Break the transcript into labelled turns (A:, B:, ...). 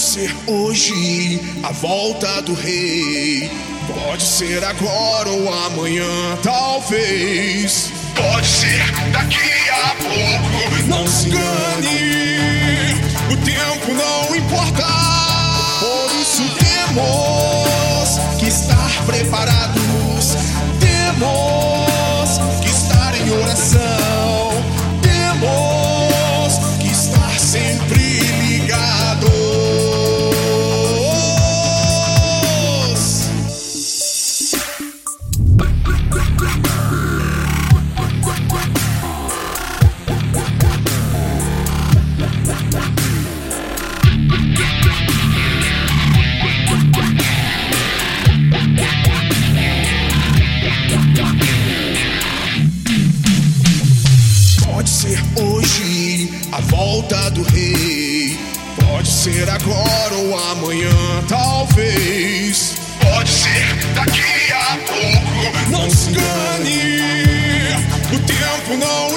A: ser hoje a volta do rei. Pode ser agora ou amanhã, talvez. Pode ser daqui a pouco. Não se engane, o tempo não importa. Por isso temos que estar preparados. Temos volta do rei. Pode ser agora ou amanhã, talvez. Pode ser daqui a pouco. Não se engane, o tempo não.